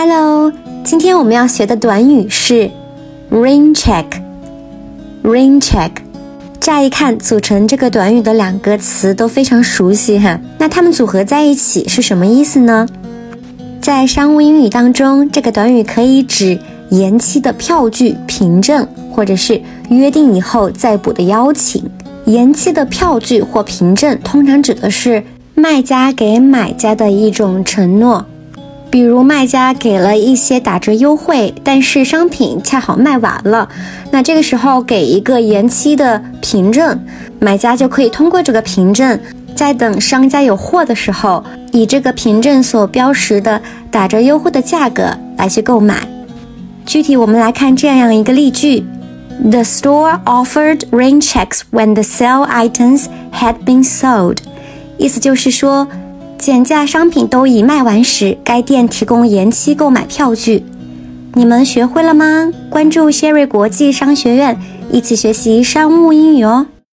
Hello，今天我们要学的短语是 rain check。rain check，乍一看组成这个短语的两个词都非常熟悉哈，那它们组合在一起是什么意思呢？在商务英语当中，这个短语可以指延期的票据凭证，或者是约定以后再补的邀请。延期的票据或凭证通常指的是卖家给买家的一种承诺。比如卖家给了一些打折优惠，但是商品恰好卖完了，那这个时候给一个延期的凭证，买家就可以通过这个凭证，在等商家有货的时候，以这个凭证所标识的打折优惠的价格来去购买。具体我们来看这样一个例句：The store offered rain checks when the sale items had been sold。意思就是说。减价商品都已卖完时，该店提供延期购买票据。你们学会了吗？关注谢瑞国际商学院，一起学习商务英语哦。